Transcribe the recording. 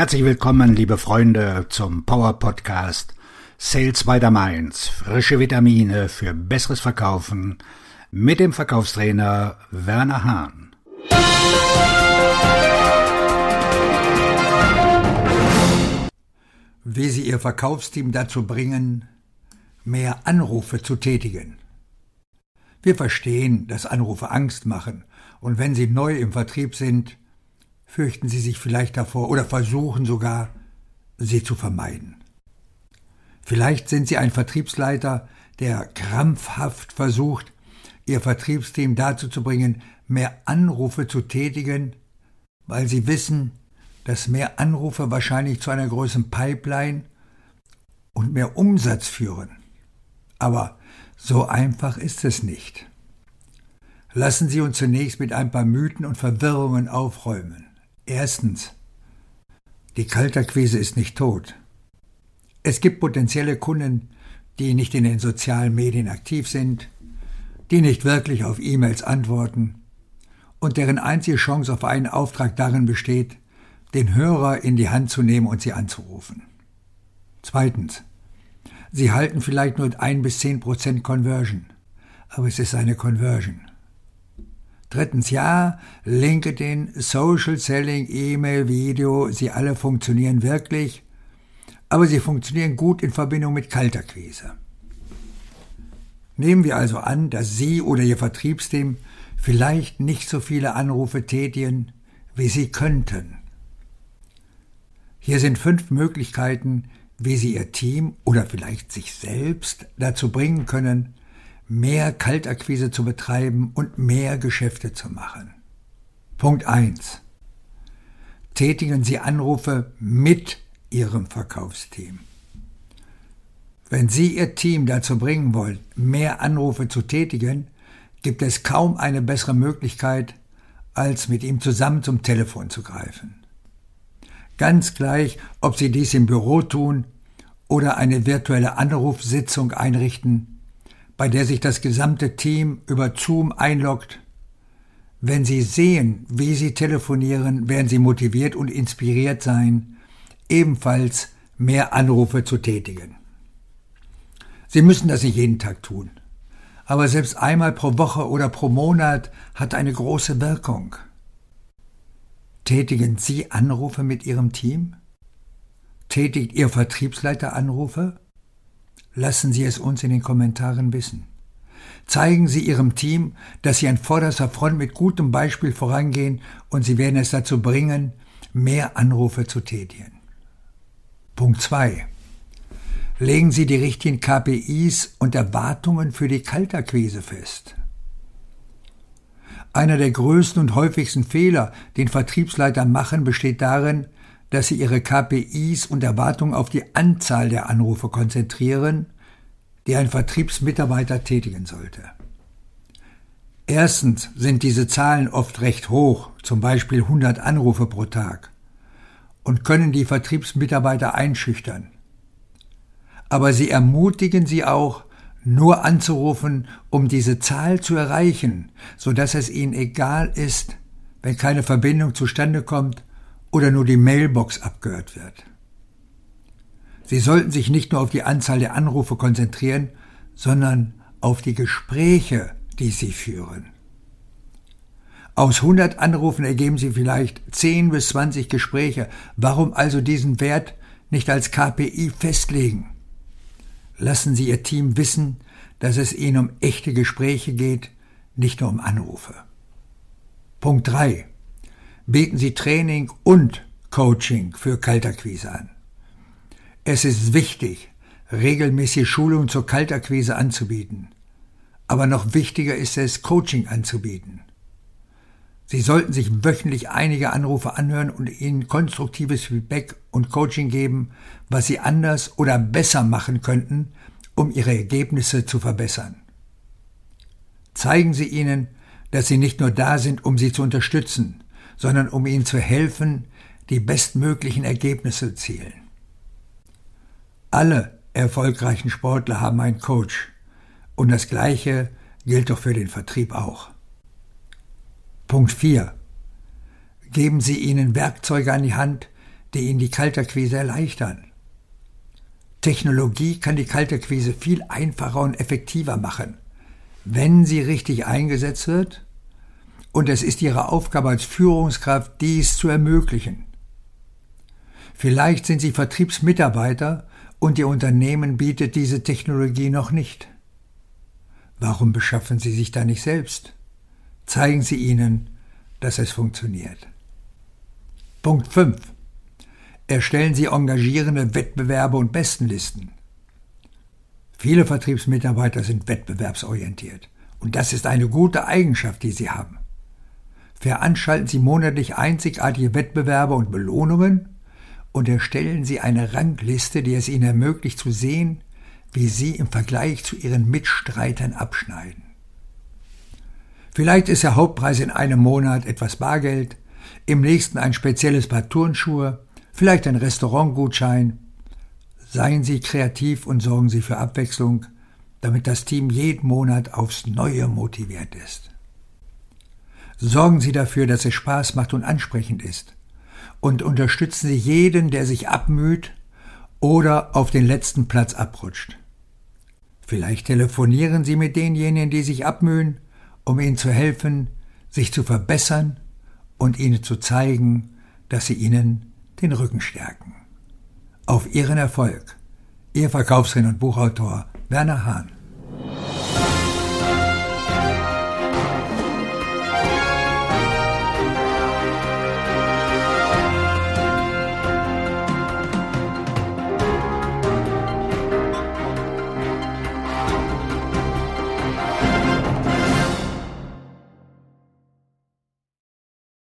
Herzlich willkommen, liebe Freunde, zum Power Podcast Sales by the Mainz. Frische Vitamine für besseres Verkaufen mit dem Verkaufstrainer Werner Hahn. Wie Sie Ihr Verkaufsteam dazu bringen, mehr Anrufe zu tätigen. Wir verstehen, dass Anrufe Angst machen und wenn Sie neu im Vertrieb sind, fürchten Sie sich vielleicht davor oder versuchen sogar, sie zu vermeiden. Vielleicht sind Sie ein Vertriebsleiter, der krampfhaft versucht, Ihr Vertriebsteam dazu zu bringen, mehr Anrufe zu tätigen, weil Sie wissen, dass mehr Anrufe wahrscheinlich zu einer größeren Pipeline und mehr Umsatz führen. Aber so einfach ist es nicht. Lassen Sie uns zunächst mit ein paar Mythen und Verwirrungen aufräumen. Erstens. Die Kalterquise ist nicht tot. Es gibt potenzielle Kunden, die nicht in den sozialen Medien aktiv sind, die nicht wirklich auf E-Mails antworten und deren einzige Chance auf einen Auftrag darin besteht, den Hörer in die Hand zu nehmen und sie anzurufen. Zweitens. Sie halten vielleicht nur ein bis zehn Prozent Conversion, aber es ist eine Conversion. Drittens, ja, LinkedIn, Social Selling, E-Mail, Video, sie alle funktionieren wirklich, aber sie funktionieren gut in Verbindung mit Kalterquise. Nehmen wir also an, dass Sie oder Ihr Vertriebsteam vielleicht nicht so viele Anrufe tätigen, wie Sie könnten. Hier sind fünf Möglichkeiten, wie Sie Ihr Team oder vielleicht sich selbst dazu bringen können, mehr Kaltakquise zu betreiben und mehr Geschäfte zu machen. Punkt 1. Tätigen Sie Anrufe mit Ihrem Verkaufsteam. Wenn Sie Ihr Team dazu bringen wollen, mehr Anrufe zu tätigen, gibt es kaum eine bessere Möglichkeit, als mit ihm zusammen zum Telefon zu greifen. Ganz gleich, ob Sie dies im Büro tun oder eine virtuelle Anrufsitzung einrichten, bei der sich das gesamte Team über Zoom einloggt. Wenn Sie sehen, wie Sie telefonieren, werden Sie motiviert und inspiriert sein, ebenfalls mehr Anrufe zu tätigen. Sie müssen das nicht jeden Tag tun. Aber selbst einmal pro Woche oder pro Monat hat eine große Wirkung. Tätigen Sie Anrufe mit Ihrem Team? Tätigt Ihr Vertriebsleiter Anrufe? Lassen Sie es uns in den Kommentaren wissen. Zeigen Sie Ihrem Team, dass Sie an vorderster Front mit gutem Beispiel vorangehen und Sie werden es dazu bringen, mehr Anrufe zu tätigen. Punkt 2. Legen Sie die richtigen KPIs und Erwartungen für die Kaltakquise fest. Einer der größten und häufigsten Fehler, den Vertriebsleiter machen, besteht darin, dass sie ihre KPIs und Erwartungen auf die Anzahl der Anrufe konzentrieren, die ein Vertriebsmitarbeiter tätigen sollte. Erstens sind diese Zahlen oft recht hoch, zum Beispiel 100 Anrufe pro Tag, und können die Vertriebsmitarbeiter einschüchtern. Aber sie ermutigen sie auch, nur anzurufen, um diese Zahl zu erreichen, so dass es ihnen egal ist, wenn keine Verbindung zustande kommt oder nur die Mailbox abgehört wird. Sie sollten sich nicht nur auf die Anzahl der Anrufe konzentrieren, sondern auf die Gespräche, die Sie führen. Aus 100 Anrufen ergeben Sie vielleicht 10 bis 20 Gespräche. Warum also diesen Wert nicht als KPI festlegen? Lassen Sie Ihr Team wissen, dass es Ihnen um echte Gespräche geht, nicht nur um Anrufe. Punkt 3 bieten sie Training und Coaching für Kaltakquise an. Es ist wichtig, regelmäßig Schulungen zur Kaltakquise anzubieten. Aber noch wichtiger ist es, Coaching anzubieten. Sie sollten sich wöchentlich einige Anrufe anhören und ihnen konstruktives Feedback und Coaching geben, was sie anders oder besser machen könnten, um ihre Ergebnisse zu verbessern. Zeigen Sie ihnen, dass Sie nicht nur da sind, um Sie zu unterstützen, sondern um ihnen zu helfen, die bestmöglichen Ergebnisse zu zielen. Alle erfolgreichen Sportler haben einen Coach und das Gleiche gilt doch für den Vertrieb auch. Punkt 4. Geben Sie ihnen Werkzeuge an die Hand, die Ihnen die Kalterquise erleichtern. Technologie kann die Kalterquise viel einfacher und effektiver machen, wenn sie richtig eingesetzt wird, und es ist Ihre Aufgabe als Führungskraft, dies zu ermöglichen. Vielleicht sind Sie Vertriebsmitarbeiter und Ihr Unternehmen bietet diese Technologie noch nicht. Warum beschaffen Sie sich da nicht selbst? Zeigen Sie ihnen, dass es funktioniert. Punkt 5. Erstellen Sie engagierende Wettbewerbe und Bestenlisten. Viele Vertriebsmitarbeiter sind wettbewerbsorientiert und das ist eine gute Eigenschaft, die sie haben. Veranstalten Sie monatlich einzigartige Wettbewerbe und Belohnungen und erstellen Sie eine Rangliste, die es Ihnen ermöglicht zu sehen, wie Sie im Vergleich zu Ihren Mitstreitern abschneiden. Vielleicht ist der Hauptpreis in einem Monat etwas Bargeld, im nächsten ein spezielles Paar Turnschuhe, vielleicht ein Restaurantgutschein. Seien Sie kreativ und sorgen Sie für Abwechslung, damit das Team jeden Monat aufs Neue motiviert ist. Sorgen Sie dafür, dass es Spaß macht und ansprechend ist und unterstützen Sie jeden, der sich abmüht oder auf den letzten Platz abrutscht. Vielleicht telefonieren Sie mit denjenigen, die sich abmühen, um ihnen zu helfen, sich zu verbessern und ihnen zu zeigen, dass sie ihnen den Rücken stärken. Auf Ihren Erfolg. Ihr Verkaufsredner und Buchautor Werner Hahn.